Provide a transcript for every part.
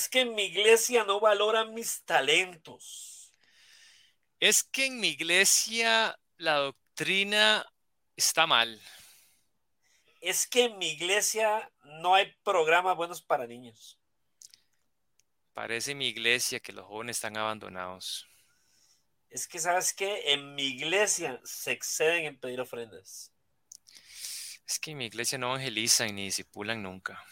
es que en mi iglesia no valoran mis talentos. Es que en mi iglesia la doctrina está mal. Es que en mi iglesia no hay programas buenos para niños. Parece mi iglesia que los jóvenes están abandonados. Es que, ¿sabes qué? En mi iglesia se exceden en pedir ofrendas. Es que en mi iglesia no evangelizan ni disipulan nunca.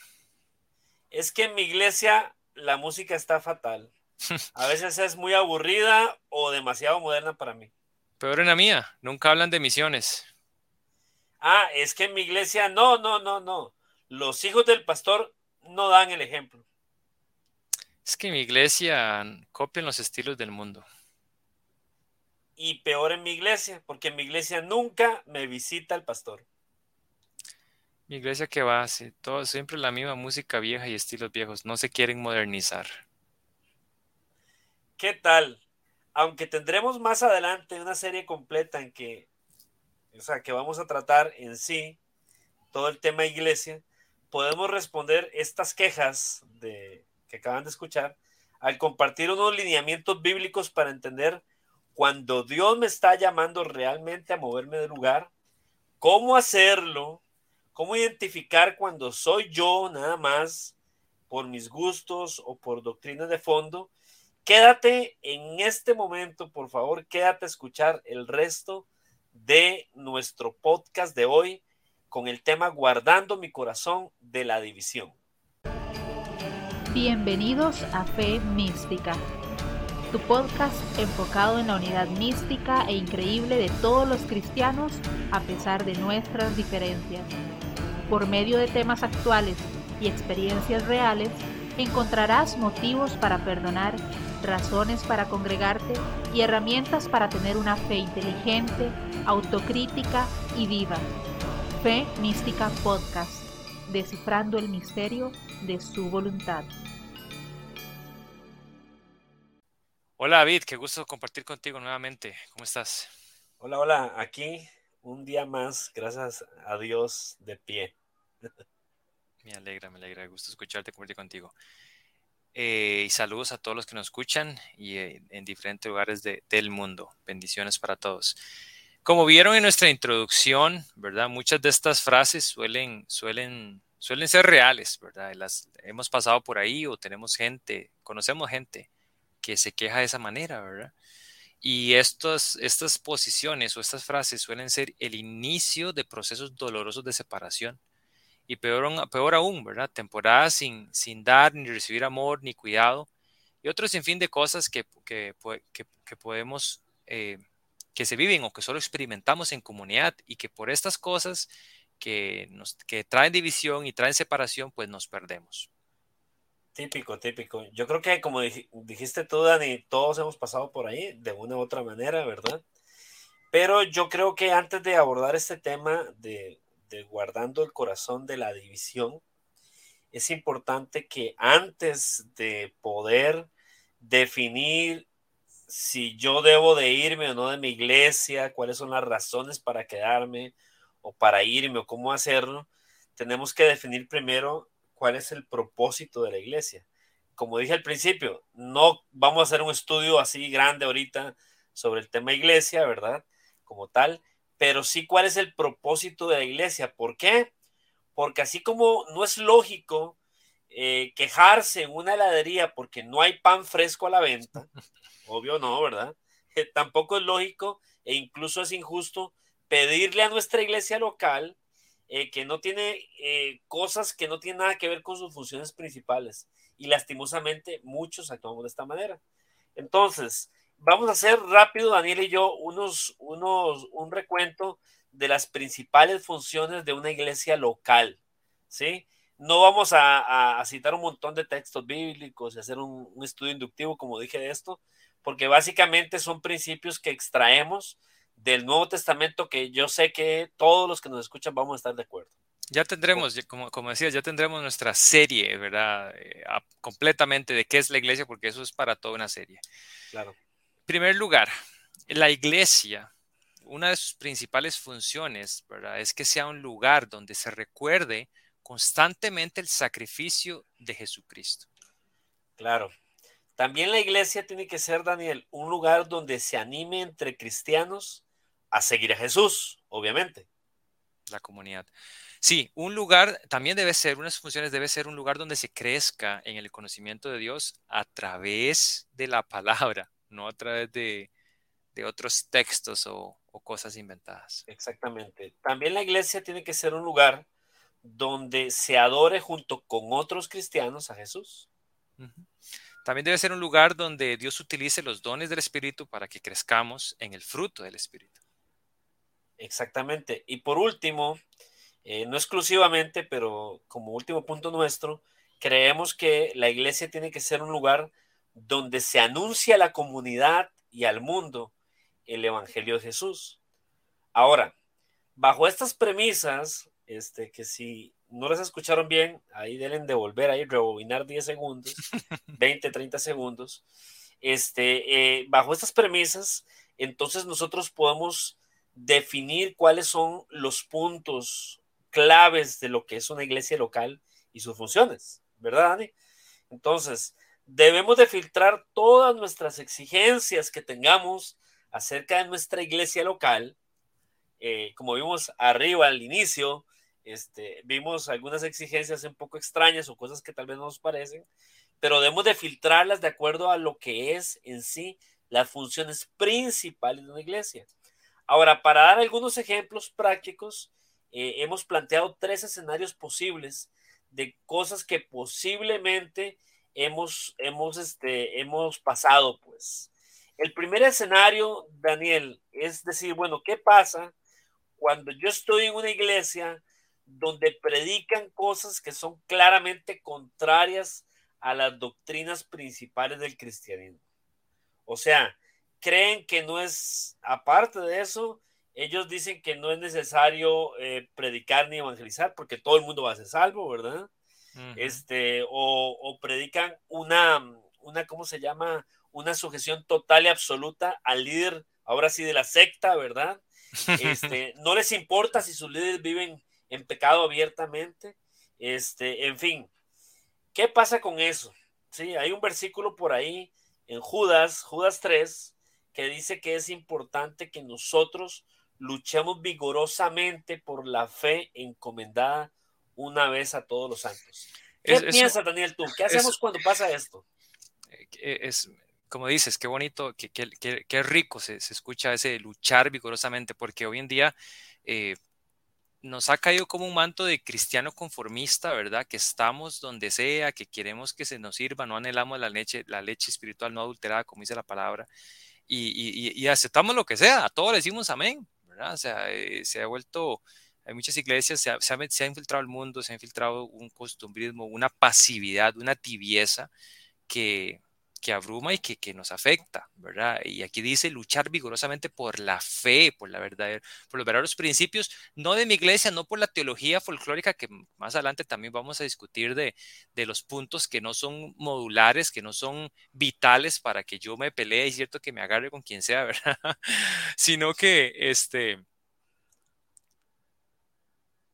Es que en mi iglesia la música está fatal. A veces es muy aburrida o demasiado moderna para mí. Peor en la mía, nunca hablan de misiones. Ah, es que en mi iglesia no, no, no, no. Los hijos del pastor no dan el ejemplo. Es que en mi iglesia copian los estilos del mundo. Y peor en mi iglesia, porque en mi iglesia nunca me visita el pastor. Mi iglesia que va, sí, todo, siempre la misma música vieja y estilos viejos, no se quieren modernizar. ¿Qué tal? Aunque tendremos más adelante una serie completa en que, o sea, que vamos a tratar en sí todo el tema iglesia, podemos responder estas quejas de, que acaban de escuchar al compartir unos lineamientos bíblicos para entender cuando Dios me está llamando realmente a moverme de lugar, cómo hacerlo, cómo identificar cuando soy yo nada más por mis gustos o por doctrinas de fondo. Quédate en este momento, por favor, quédate a escuchar el resto de nuestro podcast de hoy con el tema Guardando mi corazón de la división. Bienvenidos a Fe Mística, tu podcast enfocado en la unidad mística e increíble de todos los cristianos a pesar de nuestras diferencias. Por medio de temas actuales y experiencias reales, encontrarás motivos para perdonar, razones para congregarte y herramientas para tener una fe inteligente, autocrítica y viva. Fe Mística Podcast, descifrando el misterio de su voluntad. Hola David, qué gusto compartir contigo nuevamente. ¿Cómo estás? Hola, hola, aquí un día más, gracias a Dios, de pie. Me alegra, me alegra, gusto escucharte, compartir contigo. Eh, y saludos a todos los que nos escuchan y eh, en diferentes lugares del mundo. Bendiciones para todos. Como vieron en nuestra introducción, ¿verdad? Muchas de estas frases suelen, suelen, suelen ser reales, ¿verdad? Las hemos pasado por ahí o tenemos gente, conocemos gente que se queja de esa manera, ¿verdad? Y estos, estas posiciones o estas frases suelen ser el inicio de procesos dolorosos de separación. Y peor, aún, ¿verdad? Temporadas sin, sin dar ni recibir amor ni cuidado. Y otro sinfín de cosas que, que, que, podemos, eh, que se viven o que solo experimentamos en comunidad y que por estas cosas que, nos, que traen división y traen separación, pues nos perdemos. Típico, típico. Yo creo que como dijiste tú, Dani, todos hemos pasado por ahí de una u otra manera, ¿verdad? Pero yo creo que antes de abordar este tema de guardando el corazón de la división, es importante que antes de poder definir si yo debo de irme o no de mi iglesia, cuáles son las razones para quedarme o para irme o cómo hacerlo, tenemos que definir primero cuál es el propósito de la iglesia. Como dije al principio, no vamos a hacer un estudio así grande ahorita sobre el tema iglesia, ¿verdad? Como tal, pero sí cuál es el propósito de la iglesia. ¿Por qué? Porque así como no es lógico eh, quejarse en una heladería porque no hay pan fresco a la venta, obvio no, ¿verdad? tampoco es lógico e incluso es injusto pedirle a nuestra iglesia local eh, que no tiene eh, cosas que no tienen nada que ver con sus funciones principales. Y lastimosamente muchos actuamos de esta manera. Entonces, vamos a hacer rápido, Daniel y yo, unos, unos, un recuento de las principales funciones de una iglesia local. ¿Sí? No vamos a, citar un montón de textos bíblicos y hacer un, un estudio inductivo, como dije de esto, porque básicamente son principios que extraemos del Nuevo Testamento que yo sé que todos los que nos escuchan vamos a estar de acuerdo. Ya tendremos, como, como decías, ya tendremos nuestra serie, ¿verdad? Eh, completamente de qué es la iglesia, porque eso es para toda una serie. Claro. En primer lugar, la iglesia, una de sus principales funciones, ¿verdad? Es que sea un lugar donde se recuerde constantemente el sacrificio de Jesucristo. Claro. También la iglesia tiene que ser, Daniel, un lugar donde se anime entre cristianos a seguir a Jesús, obviamente. La comunidad. Sí, un lugar también debe ser, unas funciones debe ser un lugar donde se crezca en el conocimiento de Dios a través de la palabra, no a través de, otros textos o, cosas inventadas. Exactamente. También la iglesia tiene que ser un lugar donde se adore junto con otros cristianos a Jesús. También debe ser un lugar donde Dios utilice los dones del Espíritu para que crezcamos en el fruto del Espíritu. Exactamente. Y por último, eh, no exclusivamente, pero como último punto nuestro, creemos que la iglesia tiene que ser un lugar donde se anuncia a la comunidad y al mundo el Evangelio de Jesús. Ahora, bajo estas premisas, este, que si no las escucharon bien, ahí deben devolver, ahí rebobinar 10 segundos, 20, 30 segundos. Este, eh, bajo estas premisas, entonces nosotros podemos definir cuáles son los puntos claves de lo que es una iglesia local y sus funciones, ¿verdad, Dani? Entonces, debemos de filtrar todas nuestras exigencias que tengamos acerca de nuestra iglesia local. Eh, como vimos arriba al inicio, este, vimos algunas exigencias un poco extrañas o cosas que tal vez no nos parecen, pero debemos de filtrarlas de acuerdo a lo que es en sí las funciones principales de una iglesia. Ahora, para dar algunos ejemplos prácticos, eh, hemos planteado tres escenarios posibles de cosas que posiblemente hemos, hemos, este, hemos pasado, pues. El primer escenario, Daniel, es decir, bueno, ¿qué pasa cuando yo estoy en una iglesia donde predican cosas que son claramente contrarias a las doctrinas principales del cristianismo? O sea, creen que no es, aparte de eso, ellos dicen que no es necesario eh, predicar ni evangelizar porque todo el mundo va a ser salvo, ¿verdad? Este, o, predican una, una, ¿cómo se llama? Una sujeción total y absoluta al líder, ahora sí, de la secta, ¿verdad? Este, no les importa si sus líderes viven en pecado abiertamente. Este, en fin, ¿qué pasa con eso? Sí, hay un versículo por ahí en Judas, Judas 3, que dice que es importante que nosotros luchemos vigorosamente por la fe encomendada una vez a todos los santos. ¿Qué piensas, Daniel, tú? ¿Qué hacemos cuando pasa esto? Eh, es, como dices, qué bonito, qué, qué, rico se, escucha ese luchar vigorosamente, porque hoy en día eh, nos ha caído como un manto de cristiano conformista, ¿verdad? Que estamos donde sea, que queremos que se nos sirva, no anhelamos la leche, la leche espiritual no adulterada, como dice la palabra y, aceptamos lo que sea, a todos le decimos amén, ¿verdad? O sea, eh, se ha vuelto, hay muchas iglesias, se ha, se ha, infiltrado el mundo, se ha infiltrado un costumbrismo, una pasividad, una tibieza que, que abruma y que, que, nos afecta, ¿verdad? Y aquí dice luchar vigorosamente por la fe, por la verdad, por los verdaderos principios, no de mi iglesia, no por la teología folclórica, que más adelante también vamos a discutir de, de los puntos que no son modulares, que no son vitales para que yo me pelee, es cierto que me agarre con quien sea, ¿verdad? Sino que, este,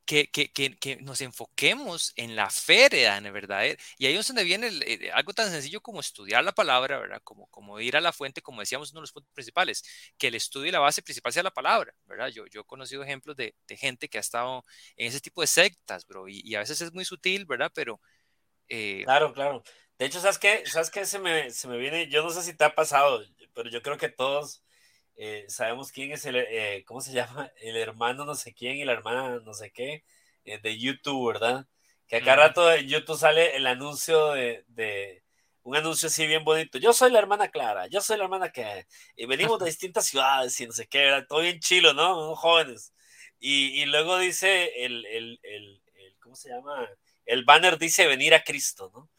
que, que, que, nos enfoquemos en la fe en verdad. Y ahí es donde viene eh, algo tan sencillo como estudiar la palabra, ¿verdad? Como, como ir a la fuente, como decíamos, uno de los puntos principales, que el estudio y la base principal sea la palabra, ¿verdad? Yo, yo he conocido ejemplos de, de gente que ha estado en ese tipo de sectas, bro, y, y a veces es muy sutil, ¿verdad? Pero... Eh... Claro, claro. De hecho, ¿sabes qué? ¿Sabes qué? Se me, se me viene, yo no sé si te ha pasado, pero yo creo que todos eh, sabemos quién es el, eh, ¿cómo se llama? El hermano no sé quién y la hermana no sé qué eh, de YouTube, ¿verdad? Que acá rato en YouTube sale el anuncio de, de, un anuncio así bien bonito. Yo soy la hermana Clara, yo soy la hermana que y venimos de distintas ciudades y no sé qué, ¿verdad? todo bien chilo, ¿no? Jóvenes. Y, y luego dice el, el, el, el, ¿cómo se llama? El banner dice venir a Cristo, ¿no?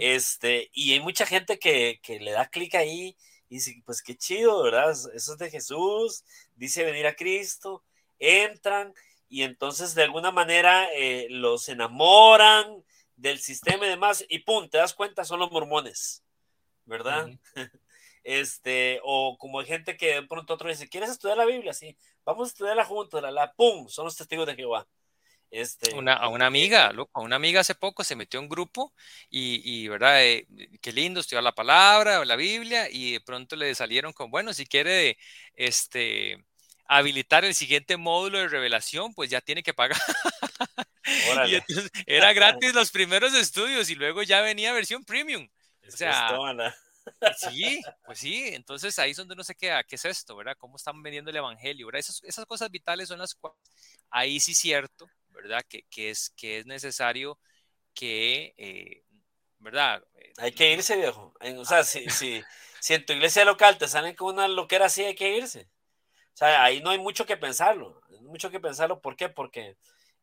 Este, y hay mucha gente que, que le da clic ahí y dice, pues qué chido, ¿verdad? Eso es de Jesús, dice venir a Cristo, entran y entonces de alguna manera eh, los enamoran del sistema y demás y pum, te das cuenta, son los mormones, ¿verdad? Este, o como hay gente que de pronto otro dice, ¿quieres estudiar la Biblia? Sí, vamos a estudiarla juntos, la, la, pum, son los testigos de Jehová. Este, una, a una amiga, loco, a una amiga hace poco se metió en un grupo y, y ¿verdad? Eh, qué lindo estudiar la palabra, la Biblia, y de pronto le salieron con, bueno, si quiere, este, habilitar el siguiente módulo de revelación, pues ya tiene que pagar. y entonces, era gratis los primeros estudios y luego ya venía versión premium. o sea, sí, pues sí, entonces ahí es donde uno se queda, ¿qué es esto, verdad? ¿Cómo están vendiendo el evangelio? ¿verdad? Esas, esas cosas vitales son las cuales, ahí sí cierto, ¿verdad? Que, que, es, que es necesario que, eh, ¿verdad? Eh, hay que irse, viejo. O sea, si, si, si en tu iglesia local te salen con una loquera así, hay que irse. O sea, ahí no hay mucho que pensarlo, mucho que pensarlo. ¿Por qué? Porque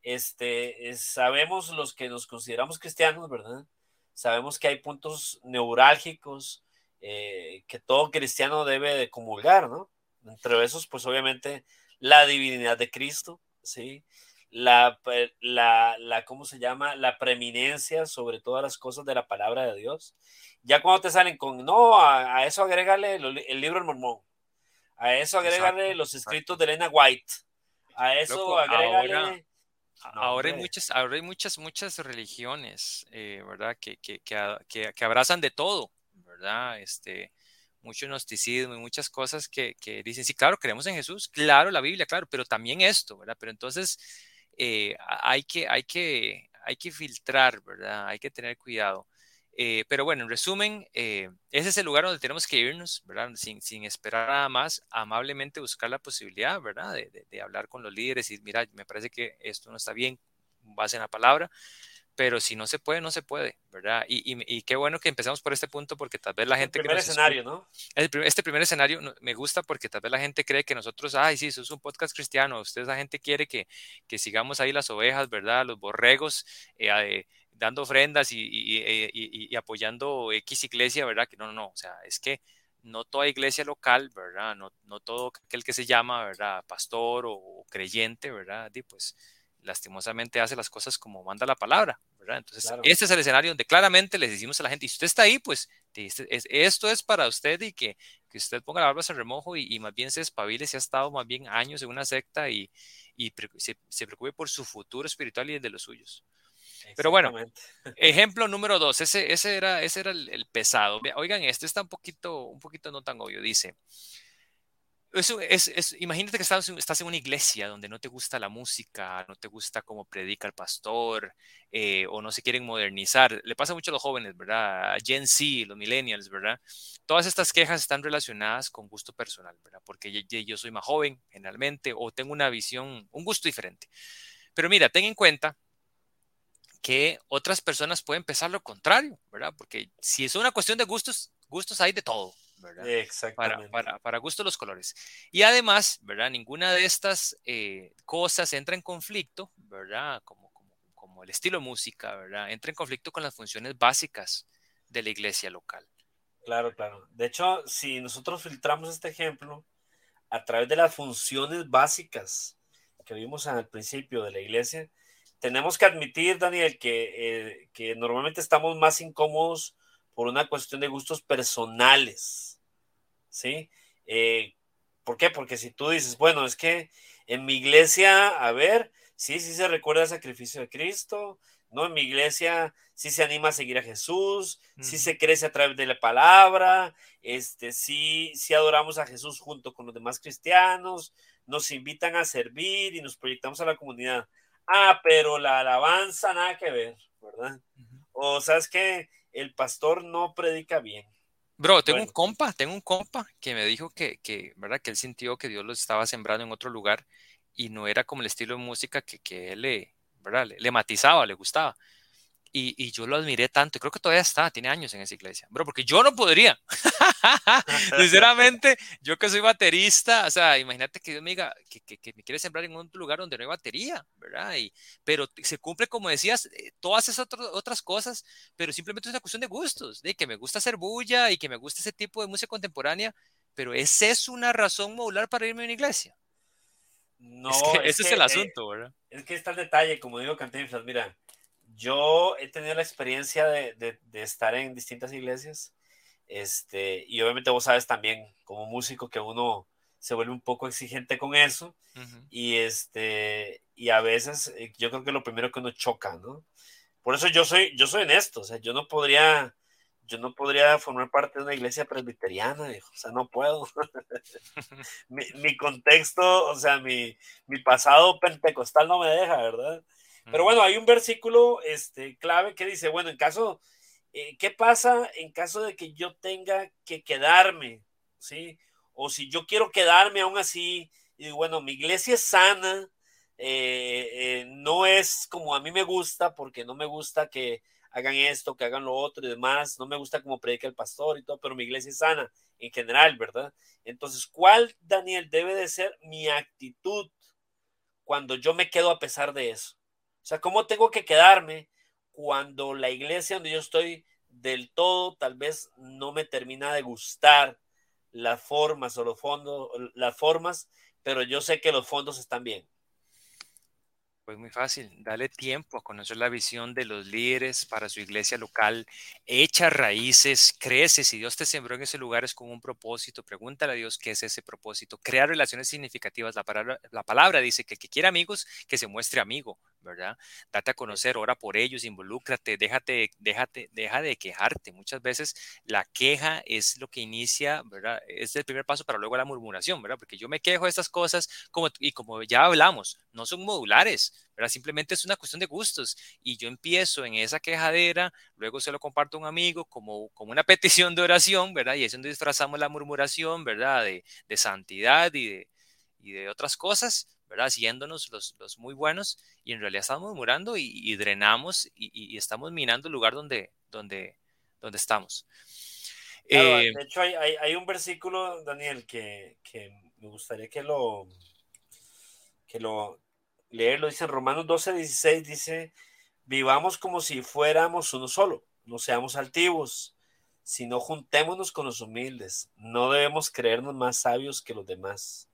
este, sabemos los que nos consideramos cristianos, ¿verdad? Sabemos que hay puntos neurálgicos eh, que todo cristiano debe de comulgar, ¿no? Entre esos, pues obviamente la divinidad de Cristo, ¿sí? La, la, la, ¿cómo se llama? La preeminencia sobre todas las cosas de la palabra de Dios. Ya cuando te salen con, no, a, eso agrégale el libro del mormón, a eso agrégale los escritos de Elena White. A eso agrégale. Ahora, hay muchas, ahora hay muchas, muchas religiones, eh, ¿verdad? Que, que, que, que, abrazan de todo, ¿verdad? Este, mucho gnosticismo y muchas cosas que, que, dicen, sí, claro, creemos en Jesús, claro, la Biblia, claro, pero también esto, ¿verdad? Pero entonces eh, hay, que, hay, que, hay que filtrar, ¿verdad? Hay que tener cuidado. Eh, pero bueno, en resumen, eh, ese es el lugar donde tenemos que irnos, ¿verdad? Sin, sin esperar nada más, amablemente buscar la posibilidad, ¿verdad? De, de, hablar con los líderes y mira, me parece que esto no está bien, base en la palabra, pero si no se puede, no se puede, ¿verdad? Y, y, y qué bueno que empezamos por este punto porque tal vez la gente... El primer escenario, ¿no? este primer escenario me gusta porque tal vez la gente cree que nosotros, ay, sí, eso es un podcast cristiano, ustedes la gente quiere que, que sigamos ahí las ovejas, ¿verdad? Los borregos. Eh, dando ofrendas y, y, apoyando X iglesia, ¿verdad? Que no, no, no, o sea, es que no toda iglesia local, ¿verdad? No, no todo aquel que se llama, ¿verdad? Pastor o, creyente, ¿verdad? Y pues lastimosamente hace las cosas como manda la palabra, ¿verdad? Entonces, este es el escenario donde claramente les decimos a la gente, y si usted está ahí, pues esto es para usted y que, que usted ponga la barba en remojo y, más bien se espabile si ha estado más bien años en una secta y, y se, se, preocupe por su futuro espiritual y el de los suyos. Pero bueno, ejemplo número dos, ese, ese era, ese era el, pesado. Oigan, este está un poquito, un poquito no tan obvio. Dice, eso es, es, imagínate que estás, estás, en una iglesia donde no te gusta la música, no te gusta cómo predica el pastor, eh, o no se quieren modernizar. Le pasa mucho a los jóvenes, ¿verdad? A Gen Z, los millennials, ¿verdad? Todas estas quejas están relacionadas con gusto personal, ¿verdad? Porque yo, yo soy más joven, generalmente, o tengo una visión, un gusto diferente. Pero mira, ten en cuenta que otras personas pueden pensar lo contrario, ¿verdad? Porque si es una cuestión de gustos, gustos hay de todo, ¿verdad? Exactamente. Para, para, para gusto los colores. Y además, ¿verdad? Ninguna de estas eh, cosas entra en conflicto, ¿verdad? Como, como, como el estilo de música, ¿verdad? Entra en conflicto con las funciones básicas de la iglesia local. Claro, claro. De hecho, si nosotros filtramos este ejemplo a través de las funciones básicas que vimos al principio de la iglesia, tenemos que admitir, Daniel, que, eh, que normalmente estamos más incómodos por una cuestión de gustos personales, ¿sí? Eh, ¿Por qué? Porque si tú dices, bueno, es que en mi iglesia, a ver, sí, sí se recuerda el sacrificio de Cristo, ¿no? En mi iglesia sí se anima a seguir a Jesús, sí se crece a través de la palabra, este, sí, sí adoramos a Jesús junto con los demás cristianos, nos invitan a servir y nos proyectamos a la comunidad. Ah, pero la alabanza nada que ver, ¿verdad? O sabes que el pastor no predica bien. Bro, tengo un compa, tengo un compa que me dijo que, que, ¿verdad? Que él sintió que Dios lo estaba sembrando en otro lugar y no era como el estilo de música que, que él le, ¿verdad? le matizaba, le gustaba. Y, yo lo admiré tanto, creo que todavía está, tiene años en esa iglesia, bro, porque yo no podría. Sinceramente, yo que soy baterista, o sea, imagínate que Dios me diga que, que, me quiere sembrar en un lugar donde no hay batería, ¿verdad? Y, pero se cumple, como decías, eh, todas esas otras cosas, pero simplemente es una cuestión de gustos, de que me gusta hacer bulla y que me gusta ese tipo de música contemporánea, pero ¿esa es una razón modular para irme a una iglesia? No, ese es el eh, asunto, ¿verdad? Es que está el detalle, como digo Cantinflas, mira, yo he tenido la experiencia de, de, estar en distintas iglesias, este, y obviamente vos sabes también, como músico, que uno se vuelve un poco exigente con eso y este y a veces eh, yo creo que lo primero que uno choca, ¿no? Por eso yo soy yo soy honesto, o sea, yo no podría yo no podría formar parte de una iglesia presbiteriana, o sea, no puedo. mi, contexto, o sea, mi, mi, pasado pentecostal no me deja, ¿verdad? Pero bueno, hay un versículo este, clave que dice, bueno, en caso, eh, ¿qué pasa en caso de que yo tenga que quedarme? ¿Sí? O si yo quiero quedarme aún así, y bueno, mi iglesia es sana, eh, eh, no es como a mí me gusta, porque no me gusta que hagan esto, que hagan lo otro y demás. No me gusta como predica el pastor y todo, pero mi iglesia es sana en general, ¿verdad? Entonces, ¿cuál, Daniel, debe de ser mi actitud cuando yo me quedo a pesar de eso? O sea, ¿cómo tengo que quedarme cuando la iglesia donde yo estoy del todo tal vez no me termina de gustar las formas o los fondos, las formas, pero yo sé que los fondos están bien? Pues muy fácil, dale tiempo a conocer la visión de los líderes para su iglesia local, echa raíces, crece, si Dios te sembró en ese lugar es con un propósito, pregúntale a Dios qué es ese propósito, crea relaciones significativas, la palabra, la palabra dice que el que quiere amigos, que se muestre amigo, ¿verdad? Date a conocer, ora por ellos, involúcrate, déjate, déjate, deja de quejarte. Muchas veces la queja es lo que inicia, ¿verdad? Es el primer paso para luego la murmuración, ¿verdad? Porque yo me quejo de estas cosas como, y como ya hablamos, no son modulares, ¿verdad? Simplemente es una cuestión de gustos y yo empiezo en esa quejadera, luego se lo comparto a un amigo como, como una petición de oración, ¿verdad? Y es donde disfrazamos la murmuración, ¿verdad? De, santidad y de otras cosas ¿verdad? Siguiéndonos los, los muy buenos y en realidad estamos murmurando y, drenamos y, estamos minando el lugar donde, donde, donde estamos. Eh, de hecho, hay, hay, un versículo, Daniel, que, que, me gustaría que lo, que lo leerlo. Dice en Romanos 12, 16, dice, vivamos como si fuéramos uno solo, no seamos altivos, sino juntémonos con los humildes. No debemos creernos más sabios que los demás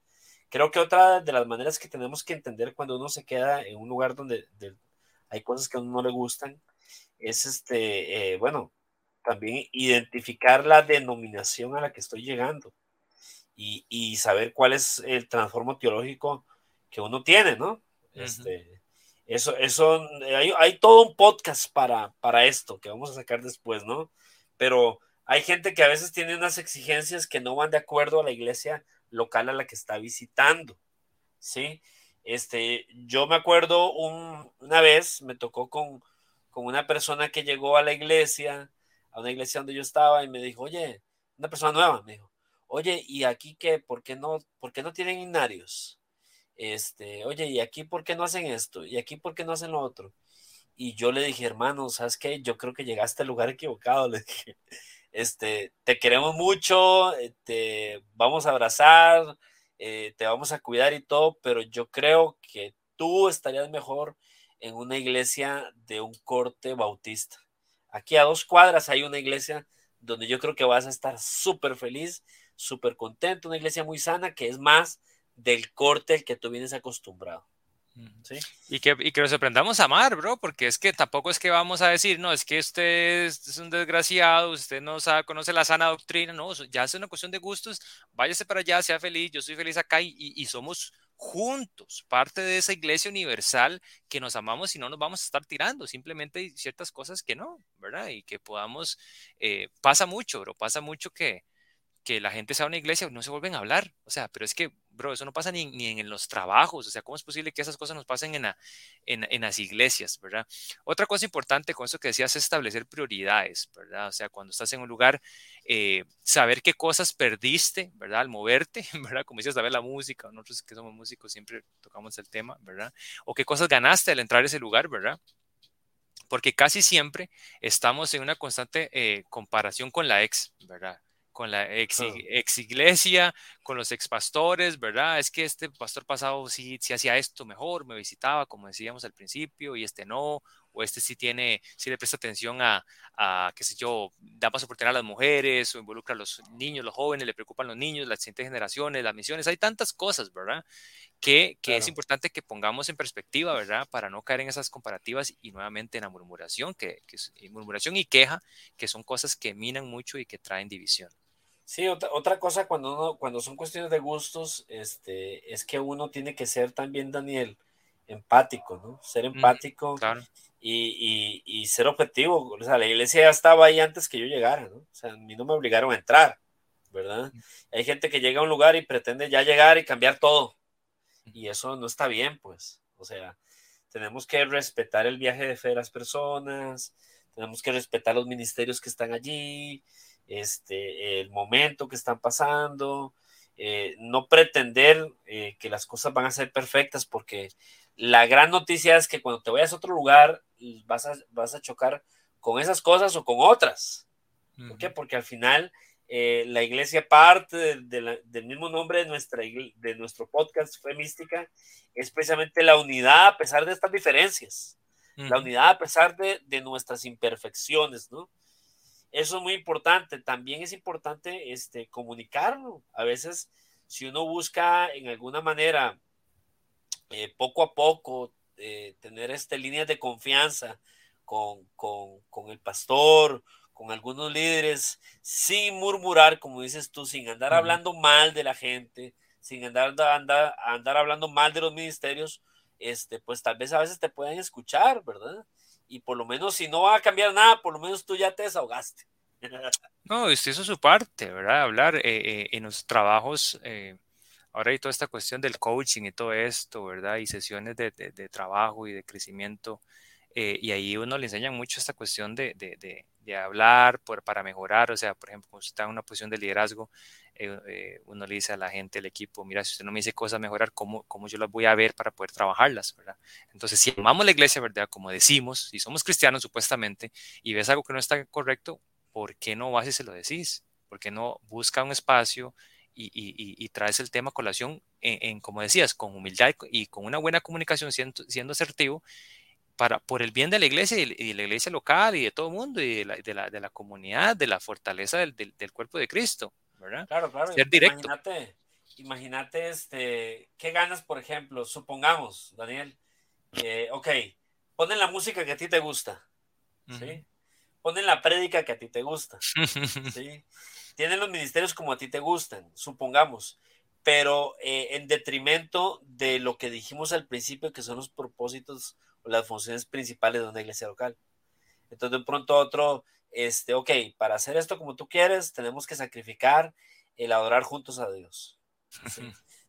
Creo que otra de las maneras que tenemos que entender cuando uno se queda en un lugar donde hay cosas que a uno no le gustan es, este, eh, bueno, también identificar la denominación a la que estoy llegando y, saber cuál es el transformo teológico que uno tiene, ¿no? Este, eso, eso, hay, hay, todo un podcast para, para esto que vamos a sacar después, ¿no? Pero hay gente que a veces tiene unas exigencias que no van de acuerdo a la iglesia local a la que está visitando, ¿sí? Este, yo me acuerdo una vez, me tocó con, con una persona que llegó a la iglesia, a una iglesia donde yo estaba, y me dijo, oye, una persona nueva, me dijo, oye, ¿y aquí qué? ¿Por qué no, por qué no tienen inarios? Este, oye, ¿y aquí por qué no hacen esto? ¿Y aquí por qué no hacen lo otro? Y yo le dije, hermano, ¿sabes qué? Yo creo que llegaste al lugar equivocado, le dije este, te queremos mucho, eh, te vamos a abrazar, eh, te vamos a cuidar y todo, pero yo creo que tú estarías mejor en una iglesia de un corte bautista. Aquí a dos cuadras hay una iglesia donde yo creo que vas a estar súper feliz, súper contento, una iglesia muy sana que es más del corte al que tú vienes acostumbrado. Y, que, y que nos aprendamos a amar, bro, porque es que tampoco es que vamos a decir, no, es que usted es un desgraciado, usted no sabe, conoce la sana doctrina, no, ya es una cuestión de gustos, váyase para allá, sea feliz, yo soy feliz acá y, y somos juntos, parte de esa iglesia universal que nos amamos y no nos vamos a estar tirando, simplemente hay ciertas cosas que no, ¿verdad? Y que podamos, eh, pasa mucho, bro, pasa mucho que, que la gente se va una iglesia y no se vuelven a hablar. O sea, pero es que, bro, eso no pasa ni, ni en los trabajos. O sea, ¿cómo es posible que esas cosas nos pasen en, en, en, las iglesias, verdad? Otra cosa importante con eso que decías es establecer prioridades, ¿verdad? O sea, cuando estás en un lugar, eh, saber qué cosas perdiste, ¿verdad? Al moverte, ¿verdad? Como dices, saber la música, nosotros que somos músicos siempre tocamos el tema, ¿verdad? O qué cosas ganaste al entrar a ese lugar, ¿verdad? Porque casi siempre estamos en una constante eh, comparación con la ex, ¿verdad? Con la ex, ex, iglesia, con los ex pastores, ¿verdad? Es que este pastor pasado sí, sí hacía esto mejor, me visitaba, como decíamos al principio, y este no, o este sí tiene, sí le presta atención a, a qué sé yo, da más oportunidad a las mujeres, o involucra a los niños, los jóvenes, le preocupan los niños, las siguientes generaciones, las misiones, hay tantas cosas, ¿verdad? Que, que es importante que pongamos en perspectiva, ¿verdad? Para no caer en esas comparativas y nuevamente en la murmuración, que, que es murmuración y queja, que son cosas que minan mucho y que traen división. Sí, otra, otra cosa cuando, uno, cuando son cuestiones de gustos, este, es que uno tiene que ser también, Daniel, empático, ¿no? Ser empático y, y, ser objetivo. O sea, la iglesia ya estaba ahí antes que yo llegara, ¿no? O sea, a mí no me obligaron a entrar, ¿verdad? Hay gente que llega a un lugar y pretende ya llegar y cambiar todo. Y eso no está bien, pues. O sea, tenemos que respetar el viaje de fe de las personas, tenemos que respetar los ministerios que están allí, este, el momento que están pasando, eh, no pretender eh, que las cosas van a ser perfectas, porque la gran noticia es que cuando te vayas a otro lugar vas a, vas a chocar con esas cosas o con otras. ¿Por qué? Porque al final eh, la iglesia parte del mismo nombre de, nuestra, de nuestro podcast Fe Mística, es precisamente la unidad a pesar de estas diferencias, la unidad a pesar de, de, nuestras imperfecciones, ¿no? Eso es muy importante. También es importante este, comunicarlo. A veces, si uno busca en alguna manera, eh, poco a poco, eh, tener este, líneas de confianza con, con, con el pastor con algunos líderes sin murmurar, como dices tú, sin andar hablando mal de la gente, sin andar, andar, andar hablando mal de los ministerios, este, pues tal vez a veces te puedan escuchar, ¿verdad? Y por lo menos si no va a cambiar nada, por lo menos tú ya te desahogaste. No, eso es su parte, ¿verdad? Hablar eh, eh, en los trabajos, eh, ahora hay toda esta cuestión del coaching y todo esto, ¿verdad? Y sesiones de, de, trabajo y de crecimiento. y ahí uno le enseña mucho esta cuestión de, de hablar por, para mejorar, o sea, por ejemplo, cuando está en una posición de liderazgo, eh, eh, uno le dice a la gente, al equipo, mira, si usted no me dice cosas mejorar, ¿cómo, ¿cómo, yo las voy a ver para poder trabajarlas, verdad? Entonces, si amamos la iglesia, ¿verdad? Como decimos, si somos cristianos supuestamente, y ves algo que no está correcto, ¿por qué no vas y se lo decís? ¿Por qué no busca un espacio y, y, y, traes el tema colación en, como decías, con humildad y con una buena comunicación, siendo, siendo asertivo, para, por el bien de la iglesia y, de la iglesia local y de todo el mundo y de la, de la, de la comunidad, de la fortaleza del, del, cuerpo de Cristo, ¿verdad? Claro, claro. Ser directo. Imagínate, imagínate este, ¿qué ganas, por ejemplo? Supongamos, Daniel, ok, ponen la música que a ti te gusta, ¿sí? Ponen la prédica que a ti te gusta, ¿sí? Tienen los ministerios como a ti te gustan, supongamos, pero eh, en detrimento de lo que dijimos al principio, que son los propósitos las funciones principales de una iglesia local. Entonces, de pronto otro, este, ok, para hacer esto como tú quieres, tenemos que sacrificar el adorar juntos a Dios.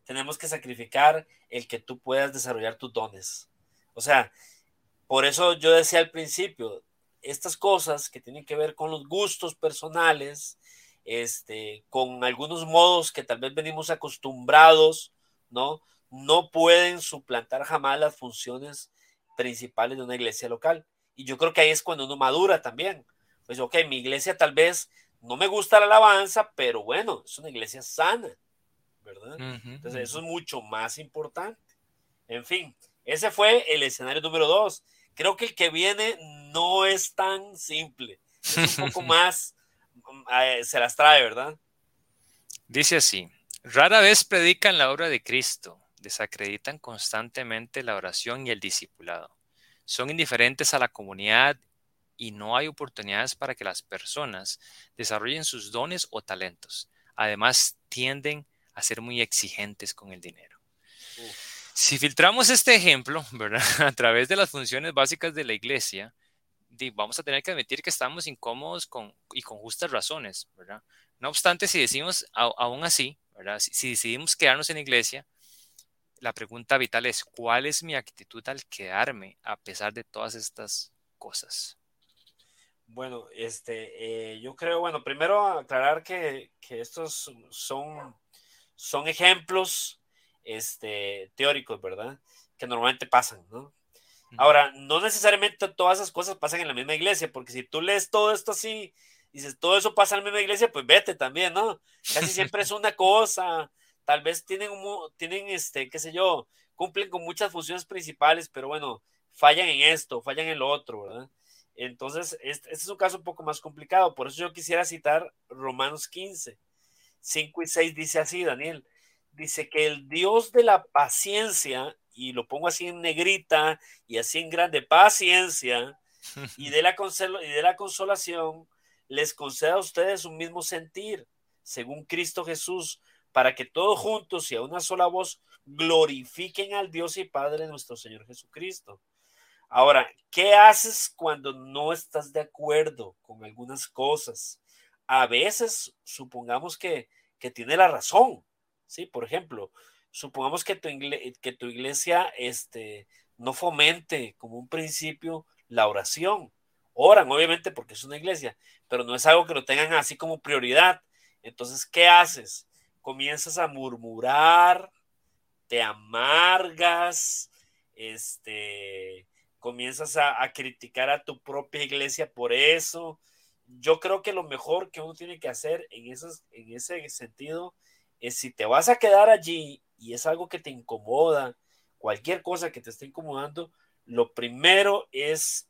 tenemos que sacrificar el que tú puedas desarrollar tus dones. O sea, por eso yo decía al principio, estas cosas que tienen que ver con los gustos personales, este, con algunos modos que tal vez venimos acostumbrados, ¿no? No pueden suplantar jamás las funciones principales de una iglesia local. Y yo creo que ahí es cuando uno madura también. Pues, ok, mi iglesia tal vez no me gusta la alabanza, pero bueno, es una iglesia sana, ¿verdad? Entonces, eso es mucho más importante. En fin, ese fue el escenario número dos. Creo que el que viene no es tan simple, es un poco más, eh, se las trae, ¿verdad? Dice así, rara vez predican la obra de Cristo, desacreditan constantemente la oración y el discipulado. Son indiferentes a la comunidad y no hay oportunidades para que las personas desarrollen sus dones o talentos. Además, tienden a ser muy exigentes con el dinero. Si filtramos este ejemplo, ¿verdad? A través de las funciones básicas de la iglesia, vamos a tener que admitir que estamos incómodos con, y con justas razones, ¿verdad? No obstante, si decimos aún así, ¿verdad? si decidimos quedarnos en la iglesia, la pregunta vital es, ¿cuál es mi actitud al quedarme a pesar de todas estas cosas? Bueno, este, eh, yo creo, bueno, primero aclarar que, estos son, son ejemplos este, teóricos, ¿verdad? Que normalmente pasan, ¿no? Ahora, no necesariamente todas esas cosas pasan en la misma iglesia, porque si tú lees todo esto así, dices, todo eso pasa en la misma iglesia, pues vete también, ¿no? Casi siempre es una cosa, tal vez tienen, tienen este, qué sé yo, cumplen con muchas funciones principales, pero bueno, fallan en esto, fallan en lo otro, ¿verdad? Entonces, este, este, es un caso un poco más complicado, por eso yo quisiera citar Romanos 15, 5 y 6 dice así, Daniel, dice que el Dios de la paciencia, y lo pongo así en negrita y así en grande, paciencia, y de la, y de la consolación, les conceda a ustedes un mismo sentir según Cristo Jesús, para que todos juntos y a una sola voz glorifiquen al Dios y Padre de nuestro Señor Jesucristo. Ahora, ¿qué haces cuando no estás de acuerdo con algunas cosas? A veces, supongamos que, que tiene la razón, ¿sí? Por ejemplo, supongamos que tu, que tu iglesia este, no fomente como un principio la oración. Oran, obviamente, porque es una iglesia, pero no es algo que lo tengan así como prioridad. Entonces, ¿qué haces? Comienzas a murmurar, te amargas, este, comienzas a, criticar a tu propia iglesia por eso. Yo creo que lo mejor que uno tiene que hacer en, esos, en ese sentido es si te vas a quedar allí y es algo que te incomoda, cualquier cosa que te esté incomodando, lo primero es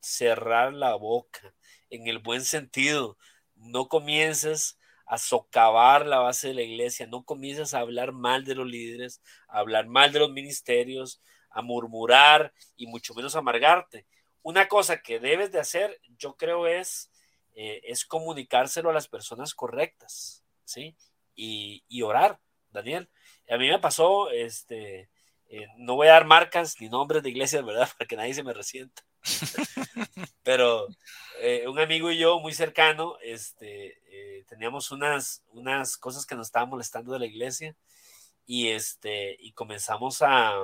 cerrar la boca en el buen sentido. No comiences a socavar la base de la iglesia, no comiences a hablar mal de los líderes, a hablar mal de los ministerios, a murmurar y mucho menos amargarte. Una cosa que debes de hacer, yo creo, es, eh, es comunicárselo a las personas correctas, ¿sí? Y, y orar, Daniel. A mí me pasó, este, eh, no voy a dar marcas ni nombres de iglesias, ¿verdad? Para que nadie se me resienta. Pero eh, un amigo y yo muy cercano, este, eh, teníamos unas, unas cosas que nos estaban molestando de la iglesia y, este, y comenzamos a,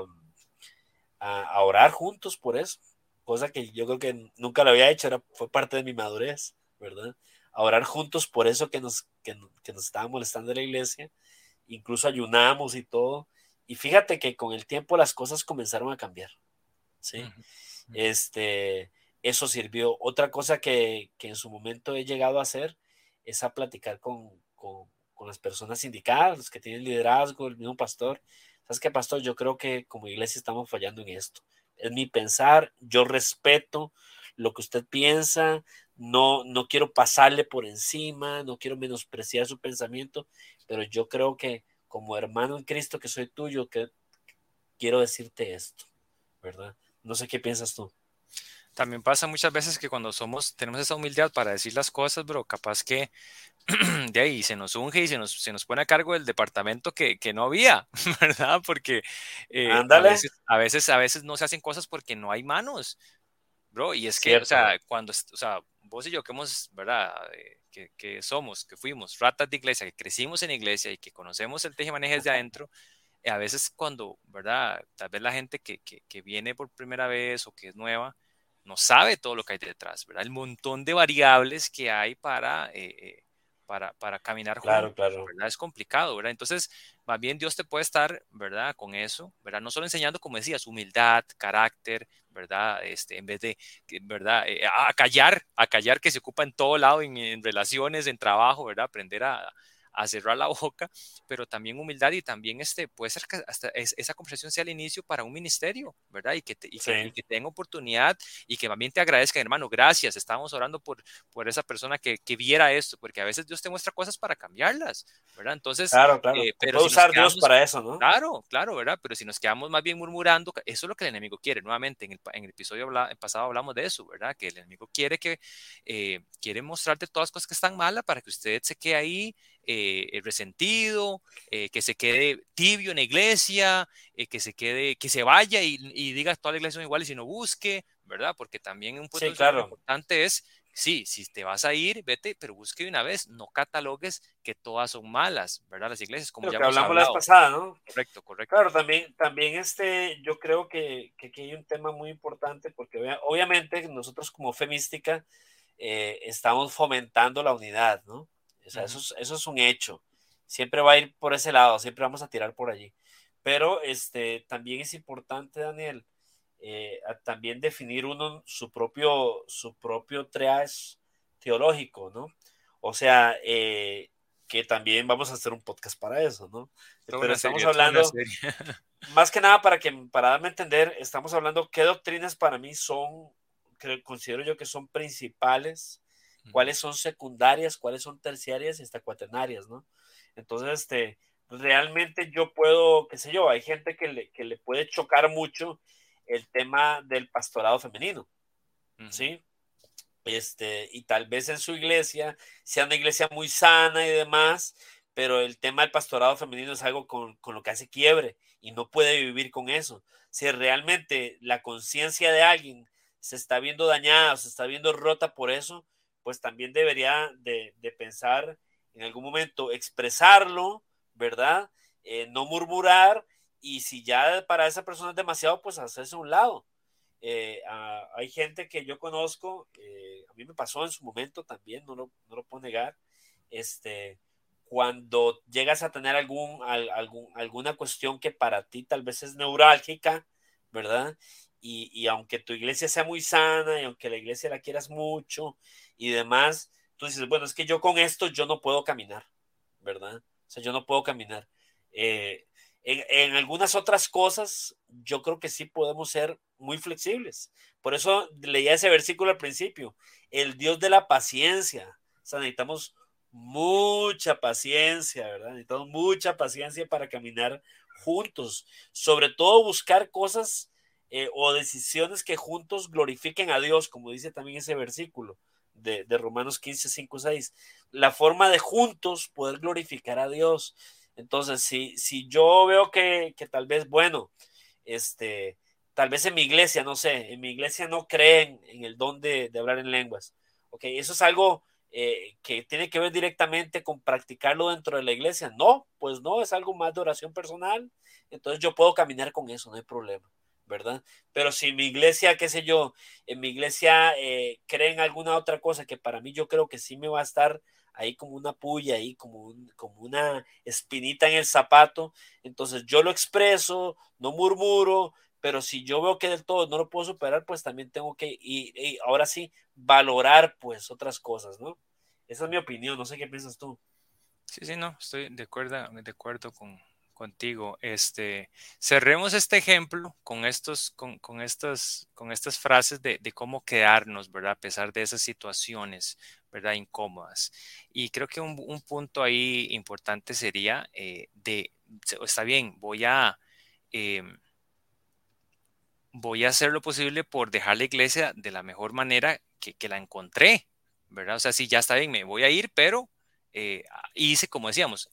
a, orar juntos por eso, cosa que yo creo que nunca lo había hecho, era, fue parte de mi madurez, ¿verdad? A orar juntos por eso que nos, que, que nos estaba molestando de la iglesia, incluso ayunamos y todo y fíjate que con el tiempo las cosas comenzaron a cambiar. ¿sí? Este, eso sirvió. Otra cosa que, que, en su momento he llegado a hacer es a platicar con, con, con las personas indicadas, los que tienen liderazgo, el mismo pastor. ¿Sabes qué, pastor? Yo creo que como iglesia estamos fallando en esto. Es mi pensar, yo respeto lo que usted piensa, no, no quiero pasarle por encima, no quiero menospreciar su pensamiento, pero yo creo que como hermano en Cristo que soy tuyo, que quiero decirte esto, ¿verdad? No sé qué piensas tú. También pasa muchas veces que cuando somos, tenemos esa humildad para decir las cosas, bro, capaz que de ahí se nos unge y se nos, se nos pone a cargo del departamento que, que no había, ¿verdad? Porque eh, a, veces, a, veces, a veces no se hacen cosas porque no hay manos, bro, y es que, o sea, cuando, o sea, vos y yo que hemos, ¿verdad? Eh, que, somos, que fuimos ratas de iglesia, que crecimos en iglesia y que conocemos el manejes de adentro, eh, a veces cuando, ¿verdad? Tal vez la gente que, que, viene por primera vez o que es nueva, no sabe todo lo que hay detrás, ¿verdad? El montón de variables que hay para, eh, eh, para, para, caminar claro, claro. ¿verdad? Es complicado, ¿verdad? Entonces, más bien Dios te puede estar, ¿verdad? Con eso, ¿verdad? No solo enseñando, como decías, humildad, carácter, ¿verdad? Este, en vez de, ¿verdad? Eh, a callar, a callar que se ocupa en todo lado, en, en relaciones, en trabajo, ¿verdad? Aprender a, a cerrar la boca, pero también humildad y también este, puede ser que hasta esa conversación sea el inicio para un ministerio, ¿verdad? Y que, te, y que, tenga oportunidad y que también te agradezca, hermano, gracias, estábamos orando por, por esa persona que, que, viera esto, porque a veces Dios te muestra cosas para cambiarlas, ¿verdad? Entonces, claro, claro. Eh, pero si usar Dios para eso, ¿no? Claro, claro, ¿verdad? Pero si nos quedamos más bien murmurando, eso es lo que el enemigo quiere. Nuevamente, en el, en el episodio pasado hablamos de eso, ¿verdad? Que el enemigo quiere que, eh, quiere mostrarte todas las cosas que están malas para que usted se quede ahí eh, resentido, eh, que se quede tibio en la iglesia, eh, que se quede, que se vaya y, y diga todas las iglesias son iguales y no busque, ¿verdad? Porque también un punto importante es, sí, si te vas a ir, vete, pero busque de una vez, no catalogues que todas son malas, ¿verdad? Las iglesias, como ya que hablamos la vez pasada, ¿no? Correcto, correcto. Claro, también, también este, yo creo que, que aquí hay un tema muy importante porque obviamente nosotros como Femística estamos fomentando la unidad, ¿no? O sea, eso, es, eso es un hecho. Siempre va a ir por ese lado, siempre vamos a tirar por allí. Pero este, también es importante, Daniel, eh, también definir uno su propio, su propio triage teológico, ¿no? O sea, eh, que también vamos a hacer un podcast para eso, ¿no? Pero estamos hablando, más que nada para que, para darme a entender, estamos hablando qué doctrinas para mí son, que considero yo que son principales cuáles son secundarias, cuáles son terciarias y hasta cuaternarias, ¿no? Entonces, este, realmente yo puedo, qué sé yo, hay gente que le, que le puede chocar mucho el tema del pastorado femenino, ¿sí? este, y tal vez en su iglesia sea una iglesia muy sana y demás, pero el tema del pastorado femenino es algo con, con lo que hace quiebre y no puede vivir con eso. Si realmente la conciencia de alguien se está viendo dañada o se está viendo rota por eso, pues también debería de, de pensar en algún momento expresarlo, ¿verdad? Eh, no murmurar y si ya para esa persona es demasiado, pues hacerse a un lado. Eh, hay gente que yo conozco, eh, a mí me pasó en su momento también, no lo, no lo puedo negar, este, cuando llegas a tener algún, algún, alguna cuestión que para ti tal vez es neurálgica, ¿verdad? Y, y, aunque tu iglesia sea muy sana y aunque la iglesia la quieras mucho y demás, tú dices, bueno, es que yo con esto yo no puedo caminar, ¿verdad? O sea, yo no puedo caminar. Eh, en, algunas otras cosas, yo creo que sí podemos ser muy flexibles. Por eso leía ese versículo al principio, el Dios de la paciencia. O sea, necesitamos mucha paciencia, ¿verdad? Necesitamos mucha paciencia para caminar juntos. Sobre todo buscar cosas eh, o decisiones que juntos glorifiquen a Dios, como dice también ese versículo de, de Romanos 15, 5, 6. La forma de juntos poder glorificar a Dios. Entonces, si, si yo veo que, que, tal vez, bueno, este, tal vez en mi iglesia, no sé, en mi iglesia no creen en el don de, de hablar en lenguas, ok, eso es algo eh, que tiene que ver directamente con practicarlo dentro de la iglesia. No, pues no, es algo más de oración personal, entonces yo puedo caminar con eso, no hay problema. ¿Verdad? Pero si mi iglesia, qué sé yo, en mi iglesia eh, creen alguna otra cosa que para mí yo creo que sí me va a estar ahí como una puya, ahí como, como una espinita en el zapato. Entonces yo lo expreso, no murmuro, pero si yo veo que del todo no lo puedo superar, pues también tengo que, y, y ahora sí, valorar pues otras cosas, ¿no? Esa es mi opinión, no sé qué piensas tú. Sí, sí, no, estoy de acuerdo, de acuerdo con, contigo. Este, cerremos este ejemplo con, estos, con, con estas, con estas frases de, cómo quedarnos, ¿verdad? A pesar de esas situaciones, ¿verdad? Incómodas. Y creo que un, un punto ahí importante sería eh, de, está bien, voy a, eh, voy a hacer lo posible por dejar la iglesia de la mejor manera que, que la encontré, ¿verdad? O sea, sí, ya está bien, me voy a ir, pero eh, hice, como decíamos,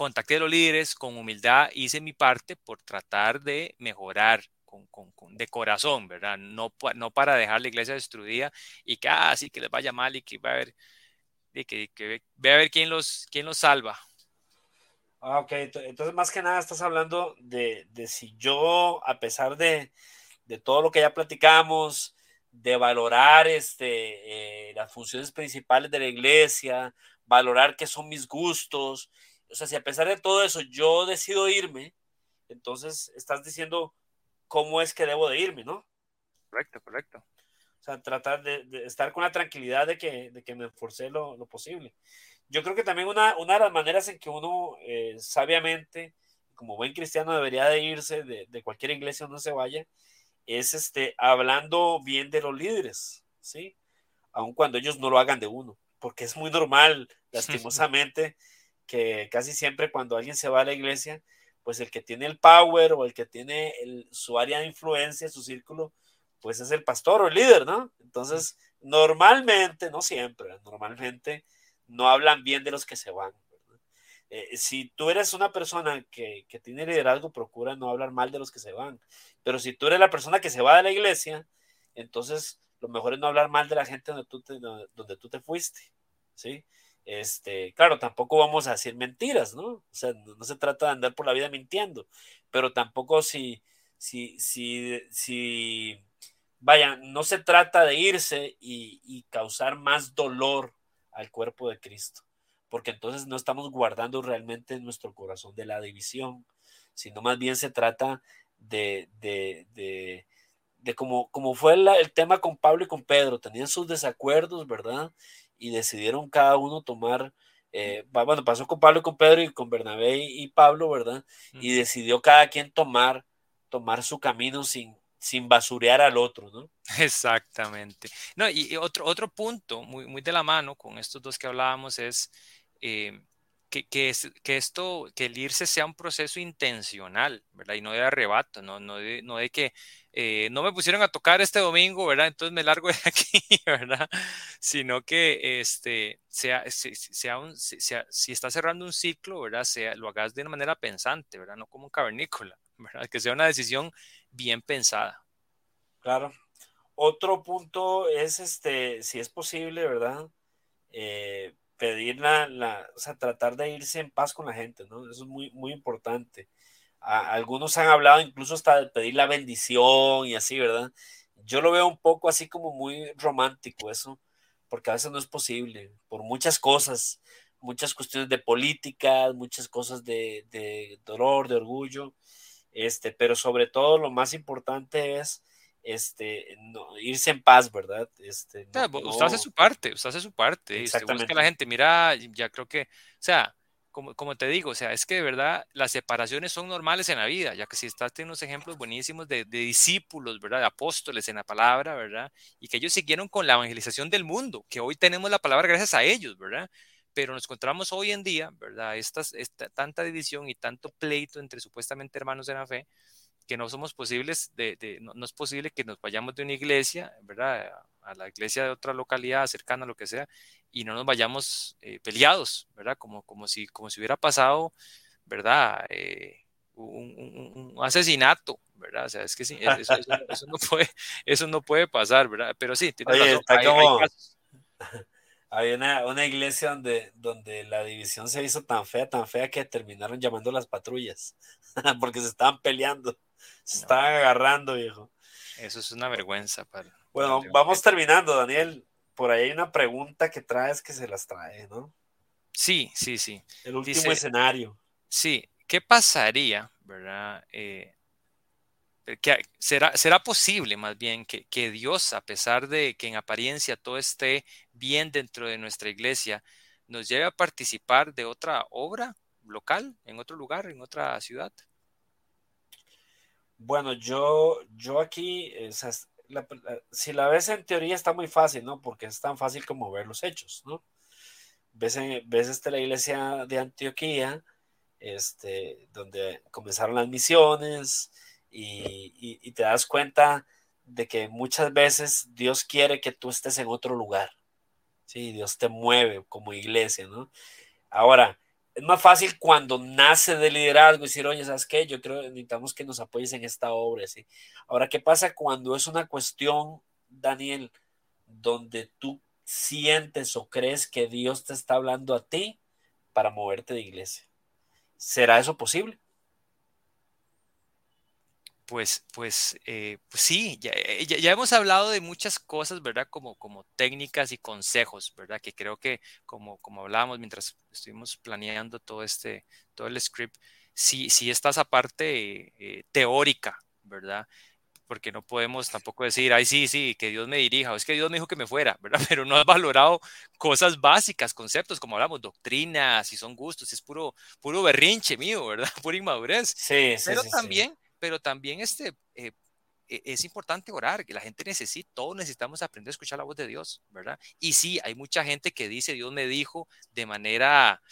contacté a los líderes con humildad, hice mi parte por tratar de mejorar con, con, con, de corazón, ¿verdad? No, no para dejar la iglesia destruida y que así ah, que les vaya mal y que va a haber, y que, que, ve a ver quién los, quién los salva. Ah, ok, entonces más que nada estás hablando de, de si yo, a pesar de, de, todo lo que ya platicamos, de valorar este, eh, las funciones principales de la iglesia, valorar qué son mis gustos, o sea, si a pesar de todo eso yo decido irme, entonces estás diciendo cómo es que debo de irme, ¿no? Correcto, correcto. O sea, tratar de, de estar con la tranquilidad de que, de que me esforcé lo, lo, posible. Yo creo que también una, una de las maneras en que uno eh, sabiamente, como buen cristiano, debería de irse de, de cualquier iglesia donde se vaya, es este, hablando bien de los líderes, ¿sí? Aun cuando ellos no lo hagan de uno, porque es muy normal, lastimosamente, que casi siempre cuando alguien se va a la iglesia, pues el que tiene el power o el que tiene su área de influencia, su círculo, pues es el pastor o el líder, ¿no? Entonces, normalmente, no siempre, normalmente no hablan bien de los que se van. Eh, si tú eres una persona que, que, tiene liderazgo, procura no hablar mal de los que se van. Pero si tú eres la persona que se va de la iglesia, entonces lo mejor es no hablar mal de la gente donde tú te, donde tú te fuiste, ¿sí? Este, claro, tampoco vamos a decir mentiras, ¿no? O sea, no, se trata de andar por la vida mintiendo, pero tampoco si, si, si, si, vaya, no se trata de irse y, y causar más dolor al cuerpo de Cristo, porque entonces no estamos guardando realmente en nuestro corazón de la división, sino más bien se trata de, de, de, de como, como fue el tema con Pablo y con Pedro, tenían sus desacuerdos, ¿verdad? Y decidieron cada uno tomar, eh, bueno, pasó con Pablo y con Pedro y con Bernabé y, Pablo, ¿verdad? Y decidió cada quien tomar, tomar su camino sin, sin basurear al otro, ¿no? Exactamente. No, y, y otro, otro punto muy, muy de la mano con estos dos que hablábamos es, eh, que, que, que, esto, que el irse sea un proceso intencional, ¿verdad? Y no de arrebato, no, no, de, no de que eh, no me pusieron a tocar este domingo, ¿verdad? Entonces me largo de aquí, ¿verdad? Sino que este, sea, si está cerrando un ciclo, ¿verdad? Sea, lo hagas de una manera pensante, ¿verdad? No como un cavernícola, ¿verdad? Que sea una decisión bien pensada. Claro. Otro punto es, este, si es posible, ¿verdad? Eh, pedir la, la, o sea, tratar de irse en paz con la gente, ¿no? Eso es muy, muy importante algunos han hablado incluso hasta de pedir la bendición y así, ¿verdad? Yo lo veo un poco así como muy romántico eso, porque a veces no es posible, por muchas cosas, muchas cuestiones de política, muchas cosas de, de dolor, de orgullo, este, pero sobre todo lo más importante es este, irse en paz, ¿verdad? Este, usted hace su parte, usted hace su parte. Exactamente. Busca la gente, mira, ya creo que, o sea, como, como, te digo, o sea, es que de verdad las separaciones son normales en la vida, ya que si estás teniendo unos ejemplos buenísimos de, discípulos, ¿verdad? De apóstoles en la palabra, ¿verdad? Y que ellos siguieron con la evangelización del mundo, que hoy tenemos la palabra gracias a ellos, ¿verdad? Pero nos encontramos hoy en día, ¿verdad? Estas, esta, tanta división y tanto pleito entre supuestamente hermanos de la fe, que no somos posibles, de, de no, no, es posible que nos vayamos de una iglesia, ¿verdad? A la iglesia de otra localidad cercana, lo que sea, y no nos vayamos eh, peleados, ¿verdad? Como, como, si, como si hubiera pasado, ¿verdad? Eh, un, un, asesinato, ¿verdad? O sea, es que sí, eso, eso, eso, no, puede, eso no puede pasar, ¿verdad? Pero sí, tiene Oye, razón, hay, como... hay Había una, una, iglesia donde, donde la división se hizo tan fea, tan fea que terminaron llamando las patrullas, porque se estaban peleando, se no. agarrando, viejo. Eso es una vergüenza. Para, bueno, vamos terminando, Daniel por ahí hay una pregunta que traes que se las trae, ¿no? Sí, sí, sí. El último Dice, escenario. Sí, ¿qué pasaría, verdad? Eh, que será, será posible más bien que, que, Dios, a pesar de que en apariencia todo esté bien dentro de nuestra iglesia, nos lleve a participar de otra obra local, en otro lugar, en otra ciudad? Bueno, yo, yo aquí, la, si la ves en teoría está muy fácil, ¿no? Porque es tan fácil como ver los hechos, ¿no? Ves, en, ves este, la iglesia de Antioquía, este, donde comenzaron las misiones y, y, y, te das cuenta de que muchas veces Dios quiere que tú estés en otro lugar, ¿sí? Dios te mueve como iglesia, ¿no? Ahora, es más fácil cuando nace de liderazgo decir, oye, ¿sabes qué? Yo creo que necesitamos que nos apoyes en esta obra, ¿sí? Ahora, ¿qué pasa cuando es una cuestión, Daniel, donde tú sientes o crees que Dios te está hablando a ti para moverte de iglesia? ¿Será eso posible? Pues, pues, eh, pues sí, ya, eh, ya, ya, hemos hablado de muchas cosas, ¿verdad? Como, como técnicas y consejos, ¿verdad? Que creo que, como, como hablábamos mientras estuvimos planeando todo este, todo el script, sí, sí está esa parte eh, teórica, ¿verdad? Porque no podemos tampoco decir, ay, sí, sí, que Dios me dirija, o es que Dios me dijo que me fuera, ¿verdad? Pero no has valorado cosas básicas, conceptos, como hablamos, doctrinas, si son gustos, si es puro, puro berrinche mío, ¿verdad? Pura inmadurez. Sí, sí. Pero sí, también... Sí pero también este, eh, es importante orar, que la gente necesita, todos necesitamos aprender a escuchar la voz de Dios, ¿verdad? Y sí, hay mucha gente que dice, Dios me dijo de manera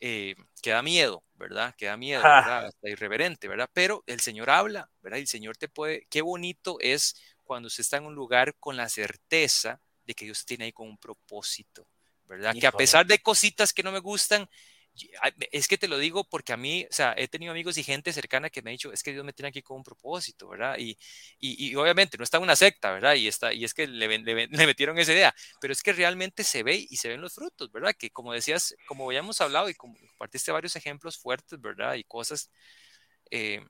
eh, que da miedo, ¿verdad? Que da miedo, ¿verdad? Hasta irreverente, ¿verdad? Pero el Señor habla, ¿verdad? Y el Señor te puede, qué bonito es cuando usted está en un lugar con la certeza de que Dios tiene ahí con un propósito, ¿verdad? Híjole. Que a pesar de cositas que no me gustan, es que te lo digo porque a mí, o sea, he tenido amigos y gente cercana que me ha dicho, es que Dios me tiene aquí con un propósito, ¿verdad? Y, y, y obviamente no está en una secta, ¿verdad? Y, está, y es que le, le, le, metieron esa idea, pero es que realmente se ve y se ven los frutos, ¿verdad? Que como decías, como ya hemos hablado y compartiste varios ejemplos fuertes, ¿verdad? Y cosas eh,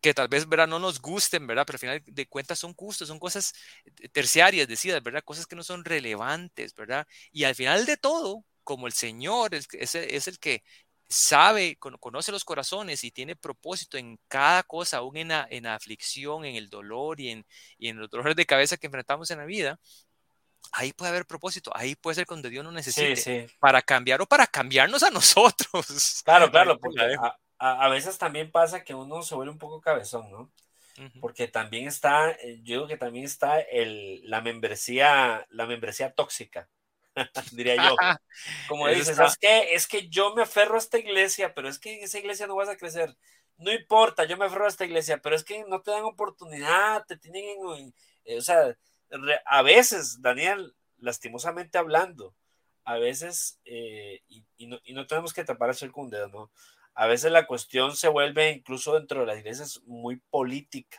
que tal vez, ¿verdad? No nos gusten, ¿verdad? Pero al final de cuentas son gustos, son cosas terciarias, decidas, ¿verdad? Cosas que no son relevantes, ¿verdad? Y al final de todo, como el Señor es, el que sabe, conoce los corazones y tiene propósito en cada cosa, aún en la, en la aflicción, en el dolor y en, y en los dolores de cabeza que enfrentamos en la vida, ahí puede haber propósito, ahí puede ser cuando Dios nos necesite sí, sí. para cambiar o para cambiarnos a nosotros. Claro, claro, porque a, a, veces también pasa que uno se vuelve un poco cabezón, ¿no? Uh -huh. Porque también está, eh, yo digo que también está el, la membresía, la membresía tóxica. diría yo. Como dices, es que, es que yo me aferro a esta iglesia, pero es que en esa iglesia no vas a crecer. No importa, yo me aferro a esta iglesia, pero es que no te dan oportunidad, te tienen en, eh, o sea, a veces, Daniel, lastimosamente hablando, a veces, eh, y, no, y, no, tenemos que tapar el con dedo, ¿no? A veces la cuestión se vuelve incluso dentro de las iglesias muy política,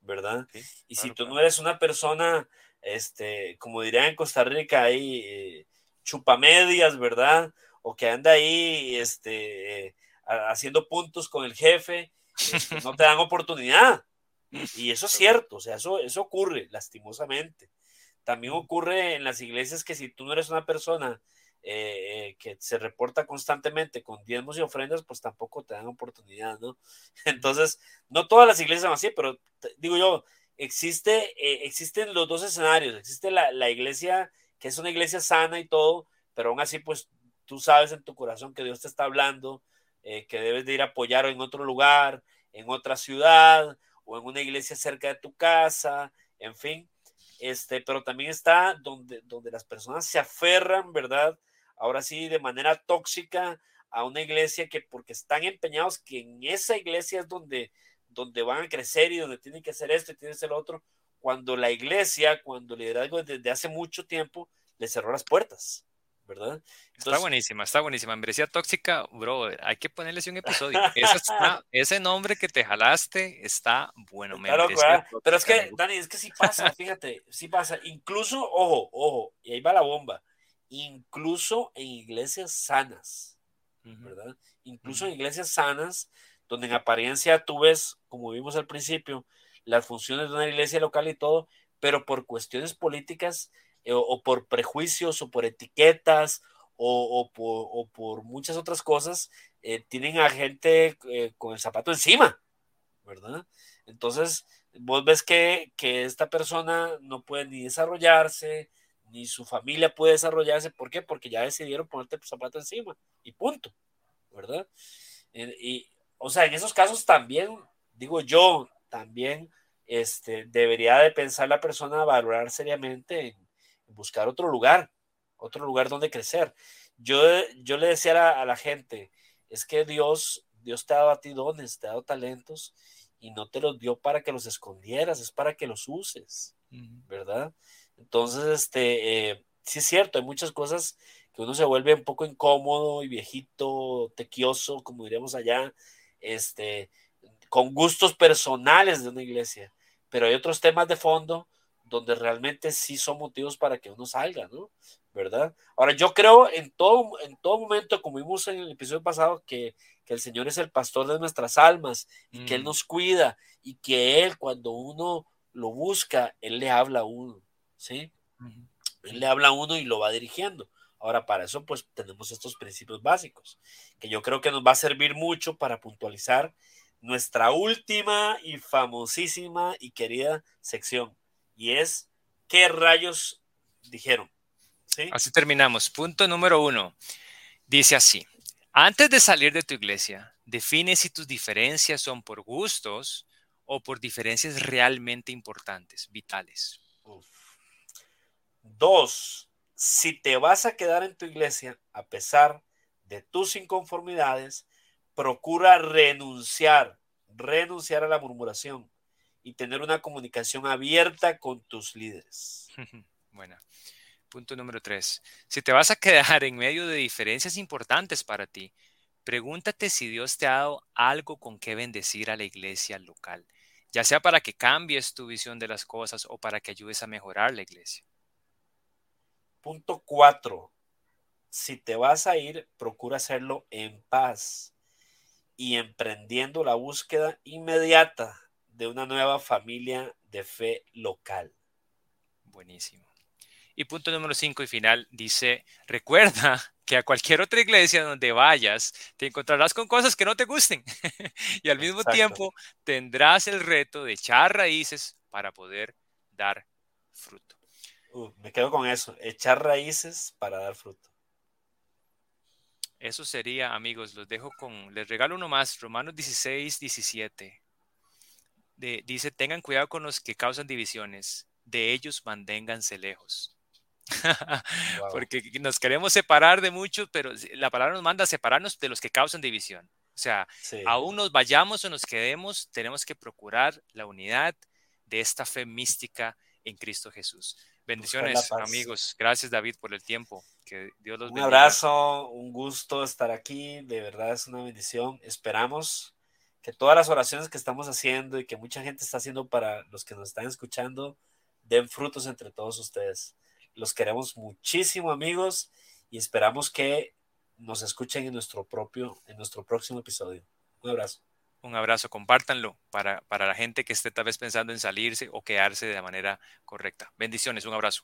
¿verdad? y si tú no eres una persona, este, como dirían en Costa Rica, ahí eh, chupamedias, ¿verdad? O que anda ahí, este, haciendo puntos con el jefe, este, no te dan oportunidad. Y eso es cierto, o sea, eso, eso ocurre lastimosamente. También ocurre en las iglesias que si tú no eres una persona eh, que se reporta constantemente con diezmos y ofrendas, pues tampoco te dan oportunidad, ¿no? Entonces, no todas las iglesias son así, pero digo yo, existe, eh, existen los dos escenarios, existe la, la, iglesia que es una iglesia sana y todo, pero aún así, pues tú sabes en tu corazón que Dios te está hablando, eh, que debes de ir a apoyar en otro lugar, en otra ciudad, o en una iglesia cerca de tu casa, en fin. Este, pero también está donde, donde las personas se aferran, ¿verdad? Ahora sí, de manera tóxica a una iglesia que porque están empeñados que en esa iglesia es donde, donde van a crecer y donde tienen que hacer esto y tienen que hacer lo otro, cuando la iglesia, cuando el liderazgo desde hace mucho tiempo les cerró las puertas. ¿verdad? está buenísima, está buenísima. Membresía tóxica, bro, hay que ponerles un episodio. ese nombre que te jalaste está bueno. Claro, pero es que, Dani, es que sí pasa, fíjate, sí pasa. Incluso, ojo, ojo, y ahí va la bomba. Incluso en iglesias sanas, ¿verdad? Incluso en iglesias sanas, donde en apariencia tú ves, como vimos al principio, las funciones de una iglesia local y todo, pero por cuestiones políticas eh, o, por prejuicios o por etiquetas o, por, muchas otras cosas, eh, tienen a gente eh, con el zapato encima, ¿verdad? Entonces, vos ves que, esta persona no puede ni desarrollarse, ni su familia puede desarrollarse. ¿Por qué? Porque ya decidieron ponerte el zapato encima y punto, ¿verdad? Y, o sea, en esos casos también, digo yo, también este, debería de pensar la persona valorar seriamente en, buscar otro lugar, otro lugar donde crecer. Yo, yo le decía a la, gente, es que Dios, Dios te ha dado a ti dones, te ha dado talentos y no te los dio para que los escondieras, es para que los uses, ¿verdad? Entonces, este, eh, sí es cierto, hay muchas cosas que uno se vuelve un poco incómodo y viejito, tequioso, como diríamos allá, este, con gustos personales de una iglesia, pero hay otros temas de fondo donde realmente sí son motivos para que uno salga, ¿no? ¿Verdad? Ahora, yo creo en todo, en todo momento, como vimos en el episodio pasado, que, el Señor es el pastor de nuestras almas y que Él mm. nos cuida y que Él, cuando uno lo busca, Él le habla a uno, ¿sí? Él le habla a uno y lo va dirigiendo. Ahora, para eso, pues tenemos estos principios básicos, que yo creo que nos va a servir mucho para puntualizar nuestra última y famosísima y querida sección, y es qué rayos dijeron. Así terminamos. Punto número uno. Dice así, antes de salir de tu iglesia, define si tus diferencias son por gustos o por diferencias realmente importantes, vitales. Dos, si te vas a quedar en tu iglesia a pesar de tus inconformidades, procura renunciar, renunciar a la murmuración, y tener una comunicación abierta con tus líderes. Bueno, punto número tres. Si te vas a quedar en medio de diferencias importantes para ti, pregúntate si Dios te ha dado algo con que bendecir a la iglesia local, ya sea para que cambies tu visión de las cosas o para que ayudes a mejorar la iglesia. Punto cuatro. Si te vas a ir, procura hacerlo en paz y emprendiendo la búsqueda inmediata de una nueva familia de fe local. Buenísimo. Y punto número cinco y final dice, recuerda que a cualquier otra iglesia donde vayas te encontrarás con cosas que no te gusten y al mismo tiempo tendrás el reto de echar raíces para poder dar fruto. Uh, me quedo con eso, echar raíces para dar fruto. Eso sería, amigos, los dejo con, les regalo uno más, Romanos 16, 17 dice, tengan cuidado con los que causan divisiones, de ellos manténganse lejos. Porque nos queremos separar de muchos, pero la palabra nos manda a separarnos de los que causan división. O sea, aún nos vayamos o nos quedemos, tenemos que procurar la unidad de esta fe mística en Cristo Jesús. Bendiciones, amigos. Gracias, David, por el tiempo. Que Dios los bendiga. Un abrazo, un gusto estar aquí. De verdad es una bendición. Esperamos que todas las oraciones que estamos haciendo y que mucha gente está haciendo para los que nos están escuchando den frutos entre todos ustedes. Los queremos muchísimo, amigos, y esperamos que nos escuchen en nuestro propio, en nuestro próximo episodio. Un abrazo. Un abrazo, compártanlo para, para la gente que esté tal vez pensando en salirse o quedarse de la manera correcta. Bendiciones, un abrazo.